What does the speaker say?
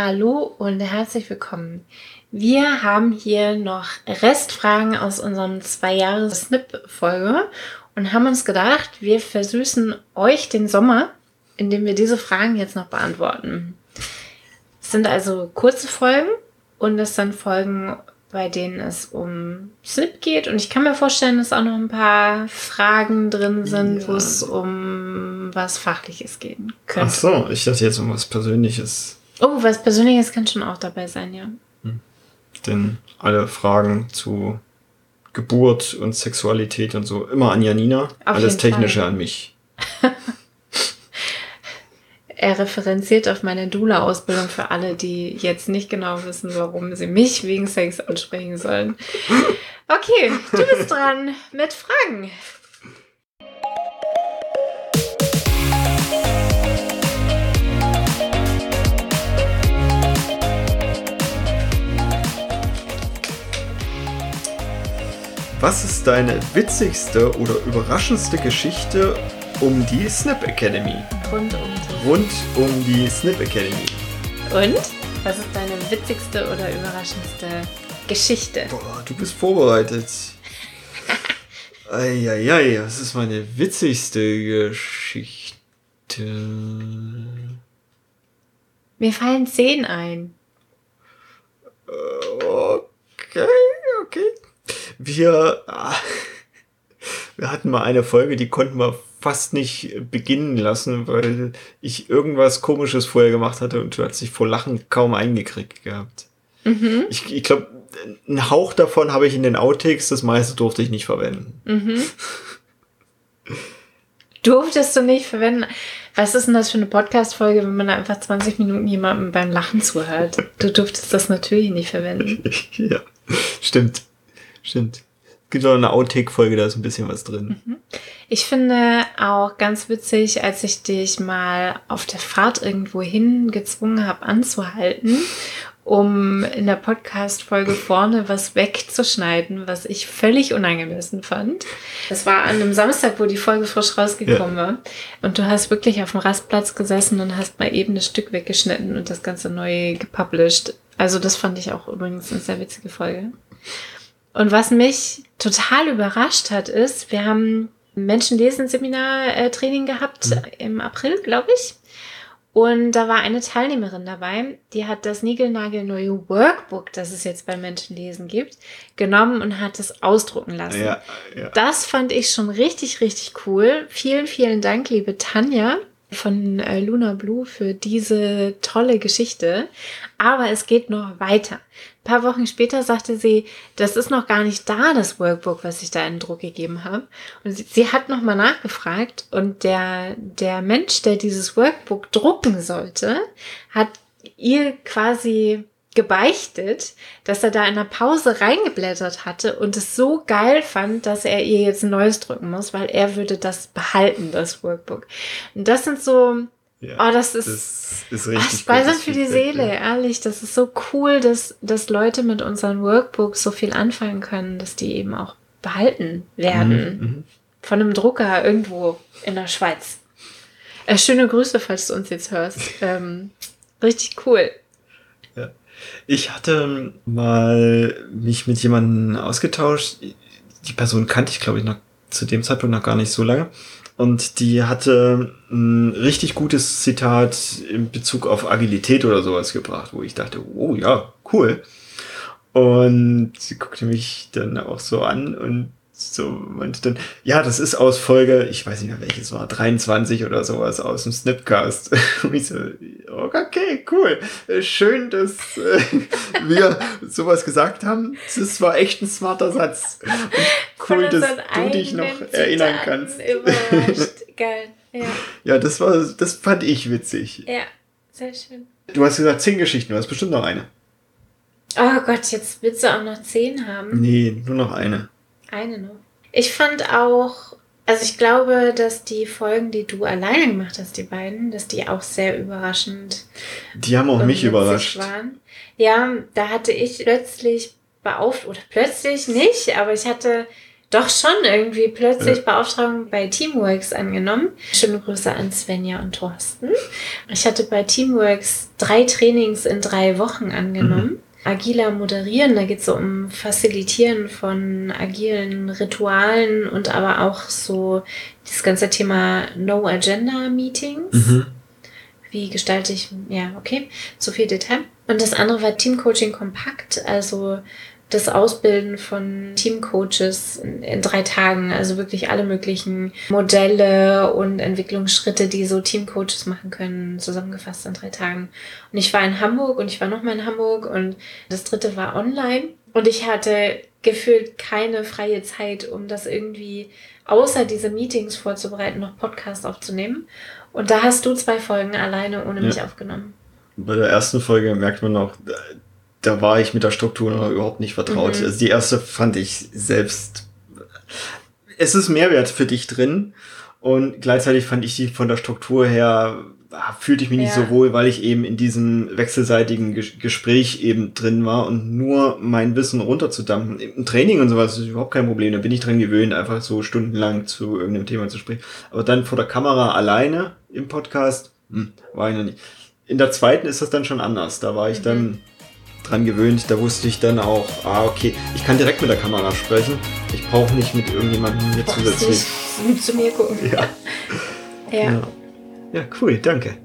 Hallo und herzlich willkommen. Wir haben hier noch Restfragen aus unserem zwei Jahres Snip-Folge und haben uns gedacht, wir versüßen euch den Sommer, indem wir diese Fragen jetzt noch beantworten. Es sind also kurze Folgen und es sind Folgen, bei denen es um Snip geht. Und ich kann mir vorstellen, dass auch noch ein paar Fragen drin sind, ja. wo es um was Fachliches gehen könnte. Ach so, ich dachte jetzt um was Persönliches. Oh, was Persönliches kann schon auch dabei sein, ja. Hm. Denn alle Fragen zu Geburt und Sexualität und so immer an Janina, Auf alles Technische Fall. an mich. er referenziert auf meine Dula-Ausbildung für alle, die jetzt nicht genau wissen, warum sie mich wegen Sex ansprechen sollen. Okay, du bist dran mit Fragen. Was ist deine witzigste oder überraschendste Geschichte um die Snip Academy? Rund um die. Rund um die Snip Academy. Und? Was ist deine witzigste oder überraschendste Geschichte? Boah, du bist vorbereitet. Eieiei, was ist meine witzigste Geschichte? Mir fallen zehn ein. Okay, okay. Wir, ah, wir hatten mal eine Folge, die konnten wir fast nicht beginnen lassen, weil ich irgendwas Komisches vorher gemacht hatte und du hast dich vor Lachen kaum eingekriegt gehabt. Mhm. Ich, ich glaube, einen Hauch davon habe ich in den Outtakes, das meiste durfte ich nicht verwenden. Mhm. Durftest du nicht verwenden? Was ist denn das für eine Podcast-Folge, wenn man einfach 20 Minuten jemandem beim Lachen zuhört? Du durftest das natürlich nicht verwenden. ja, stimmt. Stimmt. Gibt auch eine Outtake-Folge, da ist ein bisschen was drin. Mhm. Ich finde auch ganz witzig, als ich dich mal auf der Fahrt irgendwo hin gezwungen habe anzuhalten, um in der Podcast-Folge vorne was wegzuschneiden, was ich völlig unangemessen fand. Das war an einem Samstag, wo die Folge frisch rausgekommen ja. war. Und du hast wirklich auf dem Rastplatz gesessen und hast mal eben das Stück weggeschnitten und das Ganze neu gepublished. Also das fand ich auch übrigens eine sehr witzige Folge. Und was mich total überrascht hat, ist, wir haben Menschenlesen-Seminar-Training gehabt mhm. im April, glaube ich. Und da war eine Teilnehmerin dabei, die hat das Nigelnagel-neue Workbook, das es jetzt bei Menschenlesen gibt, genommen und hat es ausdrucken lassen. Ja, ja. Das fand ich schon richtig, richtig cool. Vielen, vielen Dank, liebe Tanja von äh, Luna Blue für diese tolle Geschichte. Aber es geht noch weiter. Paar Wochen später sagte sie, das ist noch gar nicht da, das Workbook, was ich da in Druck gegeben habe. Und sie, sie hat nochmal nachgefragt und der, der Mensch, der dieses Workbook drucken sollte, hat ihr quasi gebeichtet, dass er da in der Pause reingeblättert hatte und es so geil fand, dass er ihr jetzt ein neues drücken muss, weil er würde das behalten, das Workbook. Und das sind so, ja, oh, das ist, das ist richtig ach, Speisern für die Seele, ja. ehrlich. Das ist so cool, dass, dass Leute mit unseren Workbooks so viel anfangen können, dass die eben auch behalten werden. Mhm, mhm. Von einem Drucker irgendwo in der Schweiz. Äh, schöne Grüße, falls du uns jetzt hörst. Ähm, richtig cool. Ich hatte mal mich mit jemandem ausgetauscht. Die Person kannte ich, glaube ich, noch zu dem Zeitpunkt noch gar nicht so lange. Und die hatte ein richtig gutes Zitat in Bezug auf Agilität oder sowas gebracht, wo ich dachte, oh ja, cool. Und sie guckte mich dann auch so an und so meinte dann, ja, das ist aus Folge, ich weiß nicht mehr welches war, 23 oder sowas aus dem Snipcast. Und ich so, okay, cool. Schön, dass äh, wir sowas gesagt haben. Das war echt ein smarter Satz. Und cool, dass du dich noch erinnern kannst. Geil. Ja. ja, das war, das fand ich witzig. Ja, sehr schön. Du hast gesagt zehn Geschichten, du hast bestimmt noch eine. Oh Gott, jetzt willst du auch noch zehn haben? Nee, nur noch eine. Eine noch. Ich fand auch, also ich glaube, dass die Folgen, die du alleine gemacht hast, die beiden, dass die auch sehr überraschend. Die haben auch mich überrascht. Waren. Ja, da hatte ich plötzlich beauft oder plötzlich nicht, aber ich hatte Doch schon irgendwie plötzlich ja. Beauftragung bei Teamworks angenommen. Schöne Grüße an Svenja und Thorsten. Ich hatte bei Teamworks drei Trainings in drei Wochen angenommen. Mhm. Agiler Moderieren, da geht es so um Facilitieren von agilen Ritualen und aber auch so das ganze Thema No-Agenda-Meetings. Mhm. Wie gestalte ich, ja, okay, zu viel Detail. Und das andere war Teamcoaching Kompakt, also das Ausbilden von Teamcoaches in, in, drei Tagen, also wirklich alle möglichen Modelle und Entwicklungsschritte, die so Teamcoaches machen können, zusammengefasst in drei Tagen. Und ich war in Hamburg und ich war nochmal in Hamburg und das dritte war online und ich hatte gefühlt keine freie Zeit, um das irgendwie außer diese Meetings vorzubereiten, noch Podcast aufzunehmen. Und da hast du zwei Folgen alleine ohne mich ja. aufgenommen. Bei der ersten Folge merkt man auch, da war ich mit der Struktur noch überhaupt nicht vertraut. Mhm. Also die erste fand ich selbst. Es ist Mehrwert für dich drin. Und gleichzeitig fand ich die von der Struktur her, fühlte ich mich ja. nicht so wohl, weil ich eben in diesem wechselseitigen Gespräch eben drin war und nur mein Wissen runterzudampfen. Im Training und sowas ist überhaupt kein Problem. Da bin ich dran gewöhnt, einfach so stundenlang zu irgendeinem Thema zu sprechen. Aber dann vor der Kamera alleine im Podcast, hm, war ich noch nicht. In der zweiten ist das dann schon anders. Da war ich mhm. dann dran gewöhnt. Da wusste ich dann auch, ah, okay, ich kann direkt mit der Kamera sprechen. Ich brauche nicht mit irgendjemandem hier zusätzlich. Zu mir gucken. Ja. ja. ja. Ja, cool, danke.